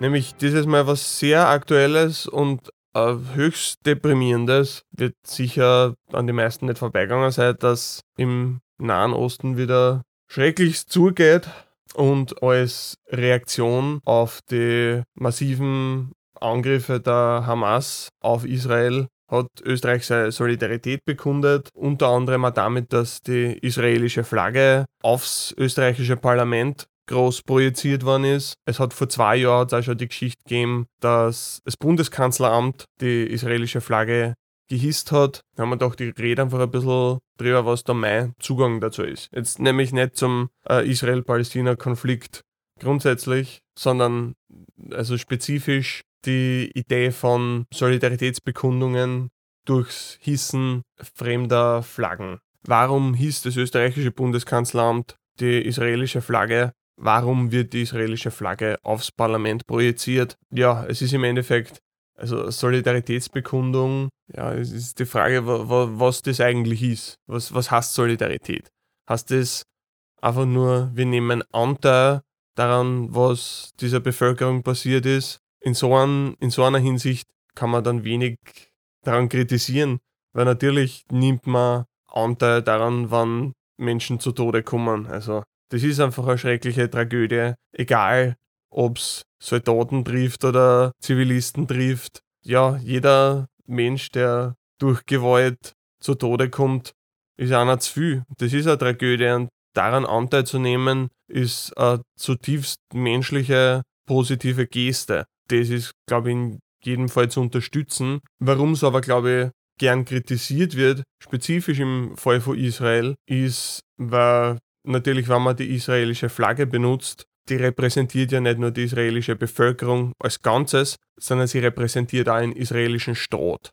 Nämlich dieses Mal was sehr Aktuelles und äh, höchst deprimierendes. Wird sicher an die meisten nicht vorbeigegangen sein, dass im Nahen Osten wieder schrecklich zugeht und als Reaktion auf die massiven Angriffe der Hamas auf Israel hat Österreich seine Solidarität bekundet, unter anderem auch damit, dass die israelische Flagge aufs österreichische Parlament groß projiziert worden ist. Es hat vor zwei Jahren auch schon die Geschichte gegeben, dass das Bundeskanzleramt die israelische Flagge gehisst hat. Da haben wir doch die Rede einfach ein bisschen drüber, was da mein Zugang dazu ist. Jetzt nämlich nicht zum äh, Israel-Palästina-Konflikt grundsätzlich, sondern also spezifisch die Idee von Solidaritätsbekundungen durchs Hissen fremder Flaggen. Warum hieß das österreichische Bundeskanzleramt die israelische Flagge? Warum wird die israelische Flagge aufs Parlament projiziert? Ja, es ist im Endeffekt also Solidaritätsbekundung, ja, es ist die Frage, was das eigentlich ist. Was, was heißt Solidarität? Heißt das einfach nur, wir nehmen Anteil daran, was dieser Bevölkerung passiert ist? In so, ein, in so einer Hinsicht kann man dann wenig daran kritisieren, weil natürlich nimmt man Anteil daran, wann Menschen zu Tode kommen. Also das ist einfach eine schreckliche Tragödie, egal ob es Soldaten trifft oder Zivilisten trifft. Ja, jeder Mensch, der durch Gewalt zu Tode kommt, ist einer zu viel. Das ist eine Tragödie und daran Anteil zu nehmen, ist eine zutiefst menschliche, positive Geste. Das ist, glaube ich, in jedem Fall zu unterstützen. Warum es aber, glaube ich, gern kritisiert wird, spezifisch im Fall von Israel, ist, weil natürlich, wenn man die israelische Flagge benutzt, die repräsentiert ja nicht nur die israelische Bevölkerung als Ganzes, sondern sie repräsentiert auch einen israelischen Staat.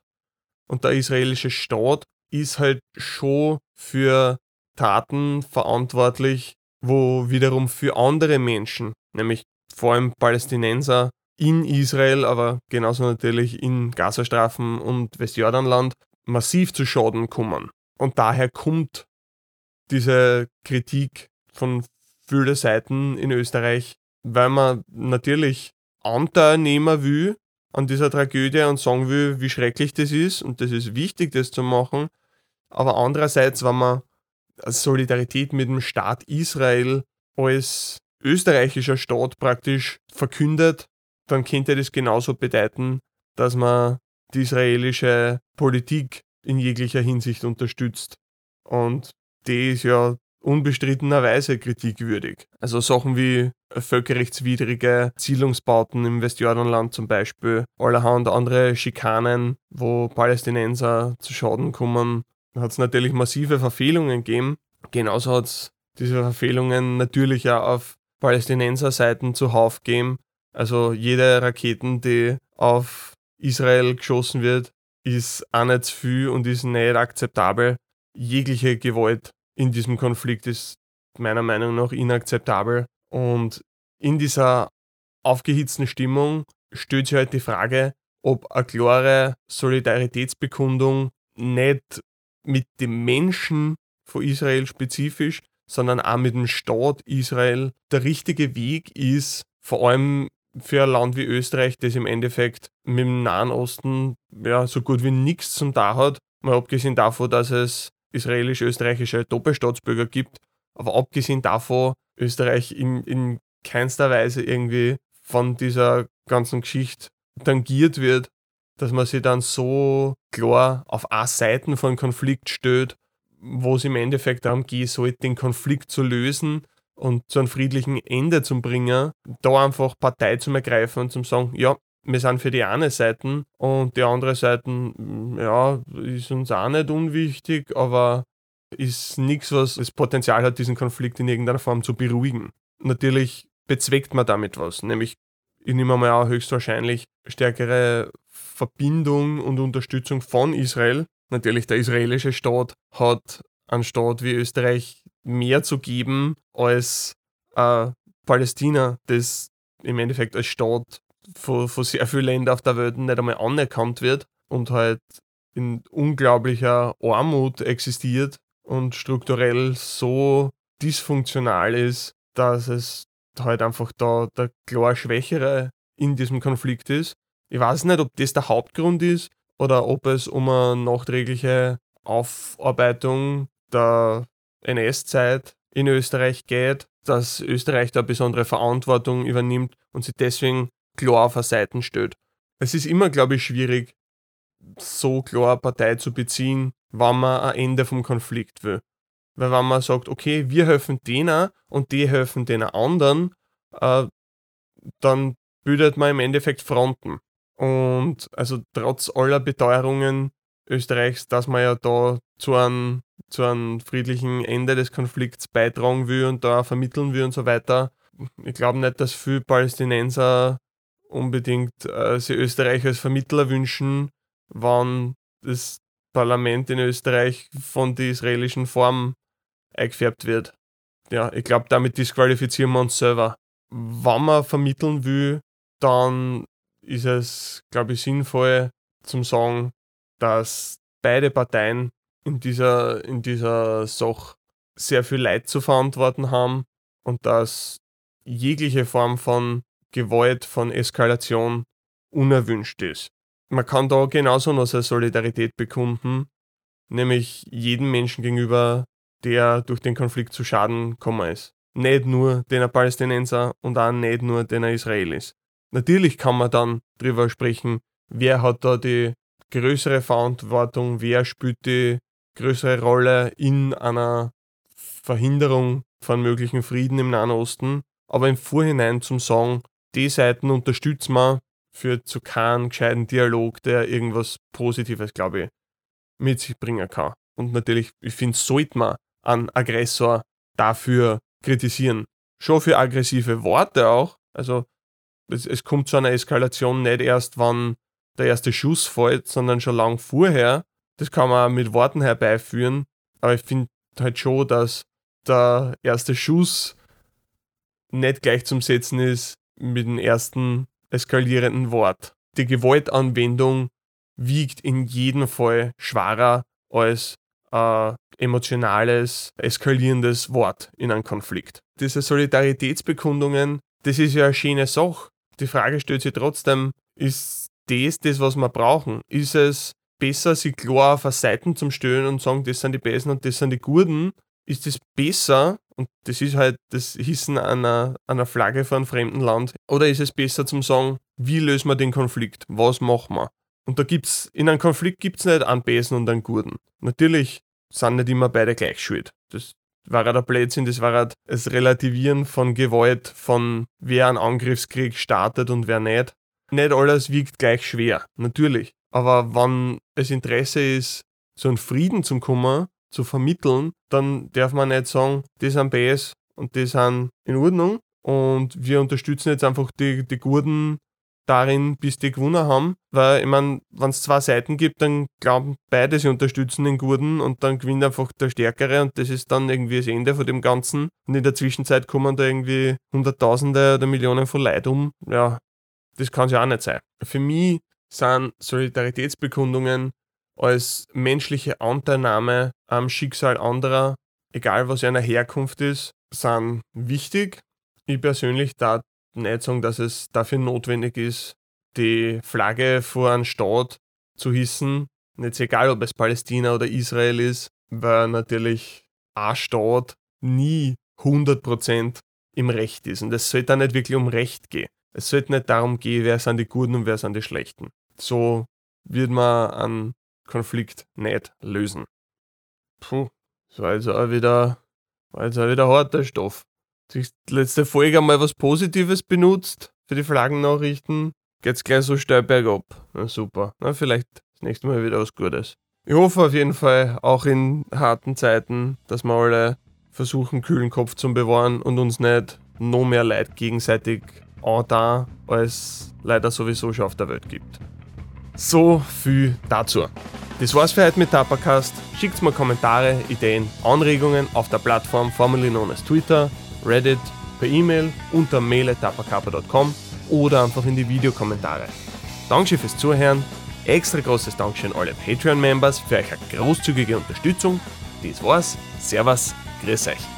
Und der israelische Staat ist halt schon für Taten verantwortlich, wo wiederum für andere Menschen, nämlich vor allem Palästinenser in Israel, aber genauso natürlich in Gazastrafen und Westjordanland, massiv zu Schaden kommen. Und daher kommt diese Kritik von viele Seiten in Österreich, weil man natürlich Anteil nehmen will an dieser Tragödie und sagen will, wie schrecklich das ist und das ist wichtig, das zu machen. Aber andererseits, wenn man Solidarität mit dem Staat Israel als österreichischer Staat praktisch verkündet, dann könnte das genauso bedeuten, dass man die israelische Politik in jeglicher Hinsicht unterstützt. Und die ist ja unbestrittenerweise kritikwürdig. Also Sachen wie völkerrechtswidrige Siedlungsbauten im Westjordanland zum Beispiel, allerhand andere Schikanen, wo Palästinenser zu Schaden kommen, hat es natürlich massive Verfehlungen gegeben. Genauso hat es diese Verfehlungen natürlich auch auf Palästinenser-Seiten zuhauf gegeben. Also jede Raketen, die auf Israel geschossen wird, ist auch nicht zu viel und ist nicht akzeptabel. Jegliche Gewalt in diesem Konflikt ist meiner Meinung nach inakzeptabel. Und in dieser aufgehitzten Stimmung stellt sich halt die Frage, ob eine klare Solidaritätsbekundung nicht mit dem Menschen von Israel spezifisch, sondern auch mit dem Staat Israel der richtige Weg ist, vor allem für ein Land wie Österreich, das im Endeffekt mit dem Nahen Osten ja, so gut wie nichts zum da hat, mal abgesehen davon, dass es israelisch-österreichische Doppelstaatsbürger gibt, aber abgesehen davon Österreich in, in keinster Weise irgendwie von dieser ganzen Geschichte tangiert wird, dass man sich dann so klar auf eine Seite von Konflikt stellt, wo es im Endeffekt darum geht, so den Konflikt zu lösen und zu einem friedlichen Ende zu bringen, da einfach Partei zu ergreifen und zu sagen, ja, wir sind für die eine Seite und die andere Seite, mm, ja, ist uns auch nicht unwichtig, aber ist nichts, was das Potenzial hat, diesen Konflikt in irgendeiner Form zu beruhigen. Natürlich bezweckt man damit was, nämlich ich nehme mal auch höchstwahrscheinlich stärkere Verbindung und Unterstützung von Israel. Natürlich der israelische Staat hat einen Staat wie Österreich mehr zu geben als äh, Palästina, das im Endeffekt als Staat von, von sehr vielen Ländern auf der Welt nicht einmal anerkannt wird und halt in unglaublicher Armut existiert und strukturell so dysfunktional ist, dass es halt einfach da der klar Schwächere in diesem Konflikt ist. Ich weiß nicht, ob das der Hauptgrund ist oder ob es um eine nachträgliche Aufarbeitung der NS-Zeit in Österreich geht, dass Österreich da besondere Verantwortung übernimmt und sich deswegen klar auf eine Seite stellt. Es ist immer, glaube ich, schwierig, so klar Partei zu beziehen, wann man ein Ende vom Konflikt will. Weil wenn man sagt, okay, wir helfen denen und die helfen den anderen, äh, dann bildet man im Endeffekt Fronten. Und also trotz aller Beteuerungen Österreichs, dass man ja da zu einem, zu einem friedlichen Ende des Konflikts beitragen will und da vermitteln will und so weiter. Ich glaube nicht, dass viele Palästinenser unbedingt äh, sie Österreich als Vermittler wünschen, wann das Parlament in Österreich von der israelischen Form eingefärbt wird. Ja, ich glaube, damit disqualifizieren wir uns selber. Wenn man vermitteln will, dann ist es, glaube ich, sinnvoll zum sagen, dass beide Parteien in dieser, in dieser Sache sehr viel Leid zu verantworten haben und dass jegliche Form von Gewalt, von Eskalation unerwünscht ist. Man kann da genauso noch seine Solidarität bekunden, nämlich jedem Menschen gegenüber, der durch den Konflikt zu Schaden gekommen ist. Nicht nur den Palästinenser und auch nicht nur den Israelis. Natürlich kann man dann drüber sprechen, wer hat da die größere Verantwortung, wer spielt die größere Rolle in einer Verhinderung von möglichen Frieden im Nahen Osten. Aber im Vorhinein zum Sagen, die Seiten unterstützen wir für zu keinen gescheiten Dialog, der irgendwas Positives, glaube ich, mit sich bringen kann. Und natürlich, ich finde, sollte man einen Aggressor dafür kritisieren. Schon für aggressive Worte auch. Also es, es kommt zu einer Eskalation nicht erst, wann der erste Schuss fällt, sondern schon lang vorher. Das kann man mit Worten herbeiführen. Aber ich finde halt schon, dass der erste Schuss nicht gleich zum Setzen ist mit dem ersten eskalierenden Wort. Die Gewaltanwendung wiegt in jedem Fall schwerer als ein emotionales, eskalierendes Wort in einem Konflikt. Diese Solidaritätsbekundungen, das ist ja eine schöne Sache. Die Frage stellt sich trotzdem, ist das das, was wir brauchen? Ist es besser, sich klar auf eine Seite zum Stellen und sagen, das sind die Besen und das sind die Guten? Ist es besser, und das ist halt das Hissen einer, einer Flagge von einem fremden Land. Oder ist es besser zum sagen, wie lösen wir den Konflikt? Was machen wir? Und da gibt's, in einem Konflikt gibt es nicht einen Besen und einen Guten. Natürlich sind nicht immer beide gleich schuld. Das war halt ein Blödsinn, das war halt das Relativieren von Gewalt, von wer einen Angriffskrieg startet und wer nicht. Nicht alles wiegt gleich schwer, natürlich. Aber wenn es Interesse ist, so einen Frieden zu kommen, zu vermitteln, dann darf man nicht sagen, die sind BS und die sind in Ordnung und wir unterstützen jetzt einfach die, die Gurden darin, bis die gewonnen haben. Weil, ich meine, wenn es zwei Seiten gibt, dann glauben beide, sie unterstützen den Gurden und dann gewinnt einfach der Stärkere und das ist dann irgendwie das Ende von dem Ganzen. Und in der Zwischenzeit kommen da irgendwie Hunderttausende oder Millionen von Leid um. Ja, das kann es ja auch nicht sein. Für mich sind Solidaritätsbekundungen als menschliche Anteilnahme am Schicksal anderer, egal was einer Herkunft ist, sind wichtig. Ich persönlich darf nicht sagen, dass es dafür notwendig ist, die Flagge vor einem Staat zu hissen. Jetzt egal, ob es Palästina oder Israel ist, weil natürlich ein Staat nie 100% im Recht ist. Und es sollte auch nicht wirklich um Recht gehen. Es sollte nicht darum gehen, wer sind die Guten und wer sind die Schlechten. So wird man einen Konflikt nicht lösen. Puh, das war jetzt auch wieder, war jetzt auch wieder harter Stoff. Die letzte Folge einmal was Positives benutzt für die Flaggennachrichten. Geht's gleich so steil bergab. Na super. Na, vielleicht das nächste Mal wieder was Gutes. Ich hoffe auf jeden Fall, auch in harten Zeiten, dass wir alle versuchen, kühlen Kopf zu bewahren und uns nicht noch mehr Leid gegenseitig da, als leider sowieso schon auf der Welt gibt. So viel dazu. Das war's für heute mit Tapacast. Schickt mir Kommentare, Ideen, Anregungen auf der Plattform formerly known as Twitter, Reddit, per E-Mail unter mail.tapacapa.com oder einfach in die Videokommentare. Dankeschön fürs Zuhören. Extra großes Dankeschön an alle Patreon-Members für eure großzügige Unterstützung. Das war's. Servus, grüß euch.